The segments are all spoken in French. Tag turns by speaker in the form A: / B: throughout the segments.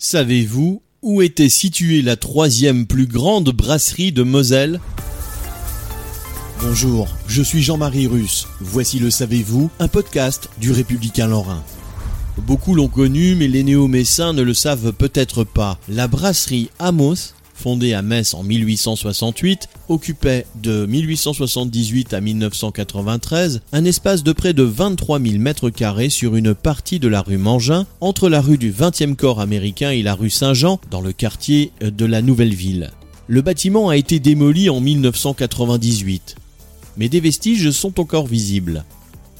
A: Savez-vous où était située la troisième plus grande brasserie de Moselle? Bonjour, je suis Jean-Marie Russe. Voici le Savez-vous, un podcast du Républicain Lorrain. Beaucoup l'ont connu, mais les néo-messins ne le savent peut-être pas. La brasserie Amos, fondée à Metz en 1868, occupait de 1878 à 1993 un espace de près de 23 000 mètres carrés sur une partie de la rue Mangin, entre la rue du 20e corps américain et la rue Saint-Jean, dans le quartier de la Nouvelle Ville. Le bâtiment a été démoli en 1998, mais des vestiges sont encore visibles.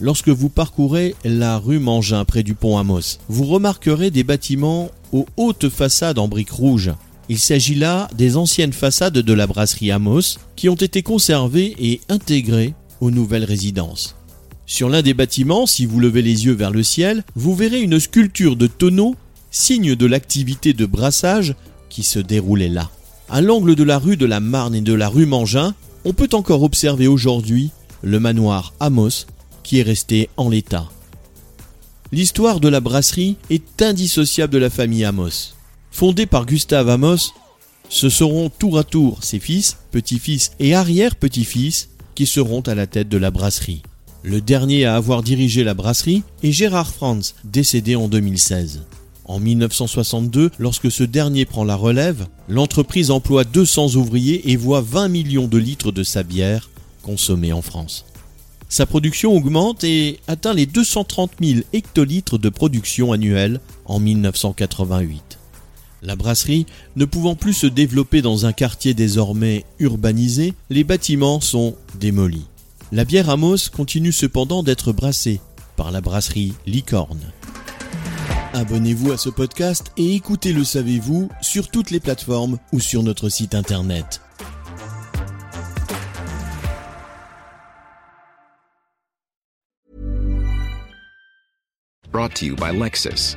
A: Lorsque vous parcourez la rue Mangin près du pont Amos, vous remarquerez des bâtiments aux hautes façades en briques rouges. Il s'agit là des anciennes façades de la brasserie Amos qui ont été conservées et intégrées aux nouvelles résidences. Sur l'un des bâtiments, si vous levez les yeux vers le ciel, vous verrez une sculpture de tonneau, signe de l'activité de brassage qui se déroulait là. À l'angle de la rue de la Marne et de la rue Mangin, on peut encore observer aujourd'hui le manoir Amos qui est resté en l'état. L'histoire de la brasserie est indissociable de la famille Amos. Fondée par Gustave Amos, ce seront tour à tour ses fils, petits-fils et arrière-petits-fils qui seront à la tête de la brasserie. Le dernier à avoir dirigé la brasserie est Gérard Franz, décédé en 2016. En 1962, lorsque ce dernier prend la relève, l'entreprise emploie 200 ouvriers et voit 20 millions de litres de sa bière consommée en France. Sa production augmente et atteint les 230 000 hectolitres de production annuelle en 1988. La brasserie ne pouvant plus se développer dans un quartier désormais urbanisé, les bâtiments sont démolis. La bière Amos continue cependant d'être brassée par la brasserie Licorne. Abonnez-vous à ce podcast et écoutez Le Savez-vous sur toutes les plateformes ou sur notre site internet.
B: Brought to you by Lexus.